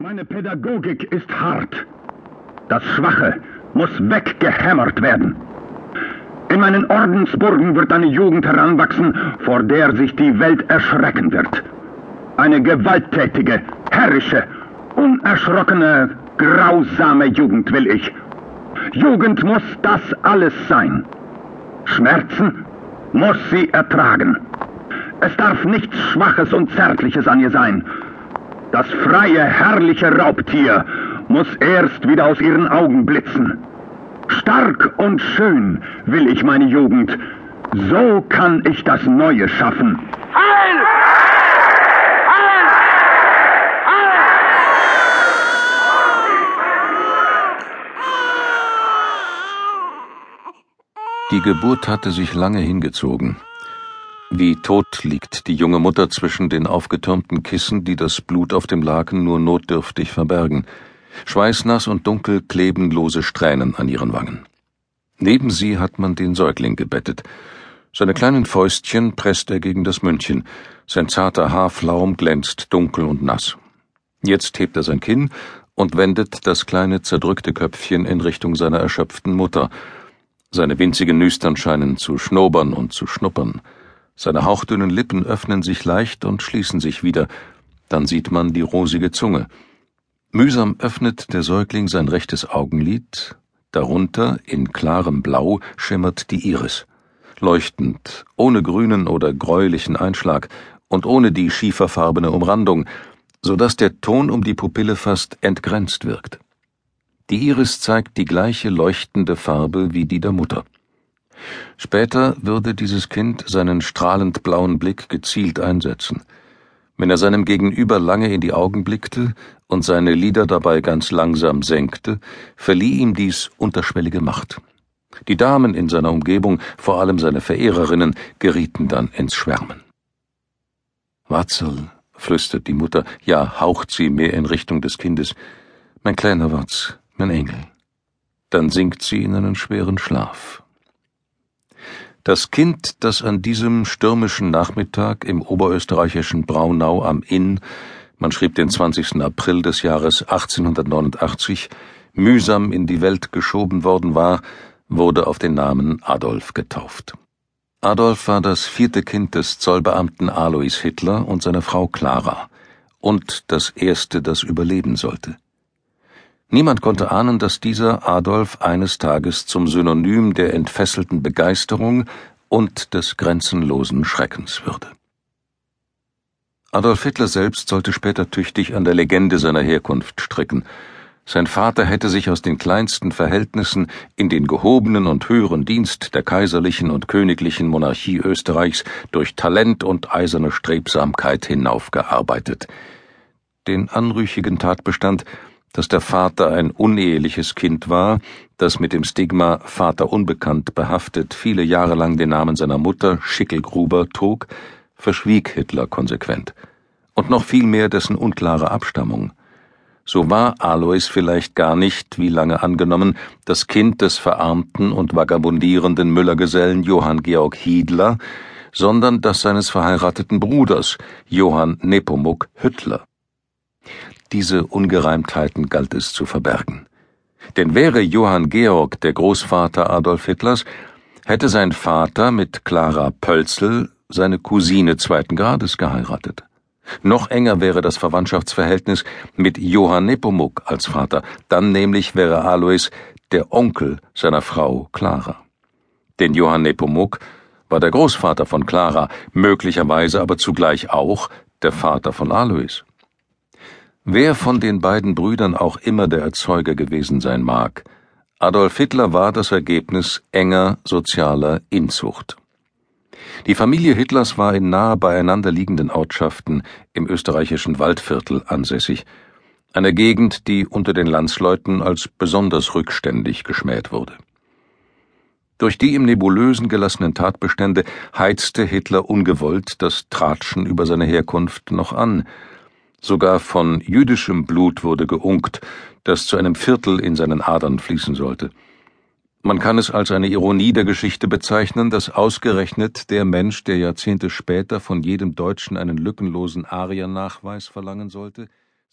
Meine Pädagogik ist hart. Das Schwache muss weggehämmert werden. In meinen Ordensburgen wird eine Jugend heranwachsen, vor der sich die Welt erschrecken wird. Eine gewalttätige, herrische, unerschrockene, grausame Jugend will ich. Jugend muss das alles sein. Schmerzen muss sie ertragen. Es darf nichts Schwaches und Zärtliches an ihr sein. Das freie, herrliche Raubtier muss erst wieder aus ihren Augen blitzen. Stark und schön will ich meine Jugend. So kann ich das Neue schaffen. Heil! Die Geburt hatte sich lange hingezogen. Wie tot liegt die junge Mutter zwischen den aufgetürmten Kissen, die das Blut auf dem Laken nur notdürftig verbergen. Schweißnass und dunkel kleben lose Strähnen an ihren Wangen. Neben sie hat man den Säugling gebettet. Seine kleinen Fäustchen presst er gegen das Mündchen. Sein zarter Haarflaum glänzt dunkel und nass. Jetzt hebt er sein Kinn und wendet das kleine zerdrückte Köpfchen in Richtung seiner erschöpften Mutter. Seine winzigen Nüstern scheinen zu schnobern und zu schnuppern. Seine hauchdünnen Lippen öffnen sich leicht und schließen sich wieder, dann sieht man die rosige Zunge. Mühsam öffnet der Säugling sein rechtes Augenlid, darunter in klarem Blau schimmert die Iris, leuchtend, ohne grünen oder gräulichen Einschlag und ohne die schieferfarbene Umrandung, so dass der Ton um die Pupille fast entgrenzt wirkt. Die Iris zeigt die gleiche leuchtende Farbe wie die der Mutter. Später würde dieses Kind seinen strahlend blauen Blick gezielt einsetzen. Wenn er seinem Gegenüber lange in die Augen blickte und seine Lider dabei ganz langsam senkte, verlieh ihm dies unterschwellige Macht. Die Damen in seiner Umgebung, vor allem seine Verehrerinnen, gerieten dann ins Schwärmen. Watzel, flüstert die Mutter, ja, haucht sie mehr in Richtung des Kindes. Mein kleiner Watz, mein Engel. Dann sinkt sie in einen schweren Schlaf. Das Kind, das an diesem stürmischen Nachmittag im oberösterreichischen Braunau am Inn, man schrieb den 20. April des Jahres 1889, mühsam in die Welt geschoben worden war, wurde auf den Namen Adolf getauft. Adolf war das vierte Kind des Zollbeamten Alois Hitler und seiner Frau Clara und das erste, das überleben sollte. Niemand konnte ahnen, dass dieser Adolf eines Tages zum Synonym der entfesselten Begeisterung und des grenzenlosen Schreckens würde. Adolf Hitler selbst sollte später tüchtig an der Legende seiner Herkunft stricken. Sein Vater hätte sich aus den kleinsten Verhältnissen in den gehobenen und höheren Dienst der kaiserlichen und königlichen Monarchie Österreichs durch Talent und eiserne Strebsamkeit hinaufgearbeitet. Den anrüchigen Tatbestand dass der Vater ein uneheliches Kind war, das mit dem Stigma Vater unbekannt behaftet viele Jahre lang den Namen seiner Mutter Schickelgruber trug, verschwieg Hitler konsequent. Und noch viel mehr dessen unklare Abstammung. So war Alois vielleicht gar nicht, wie lange angenommen, das Kind des verarmten und vagabundierenden Müllergesellen Johann Georg Hiedler, sondern das seines verheirateten Bruders Johann Nepomuk Hüttler. Diese Ungereimtheiten galt es zu verbergen. Denn wäre Johann Georg der Großvater Adolf Hitlers, hätte sein Vater mit Clara Pölzel seine Cousine zweiten Grades geheiratet. Noch enger wäre das Verwandtschaftsverhältnis mit Johann Nepomuk als Vater, dann nämlich wäre Alois der Onkel seiner Frau Clara. Denn Johann Nepomuk war der Großvater von Clara, möglicherweise aber zugleich auch der Vater von Alois. Wer von den beiden Brüdern auch immer der Erzeuger gewesen sein mag, Adolf Hitler war das Ergebnis enger sozialer Inzucht. Die Familie Hitlers war in nahe beieinander liegenden Ortschaften im österreichischen Waldviertel ansässig, einer Gegend, die unter den Landsleuten als besonders rückständig geschmäht wurde. Durch die im Nebulösen gelassenen Tatbestände heizte Hitler ungewollt das Tratschen über seine Herkunft noch an, Sogar von jüdischem Blut wurde geunkt, das zu einem Viertel in seinen Adern fließen sollte. Man kann es als eine Ironie der Geschichte bezeichnen, dass ausgerechnet der Mensch, der Jahrzehnte später von jedem Deutschen einen lückenlosen Ariernachweis verlangen sollte,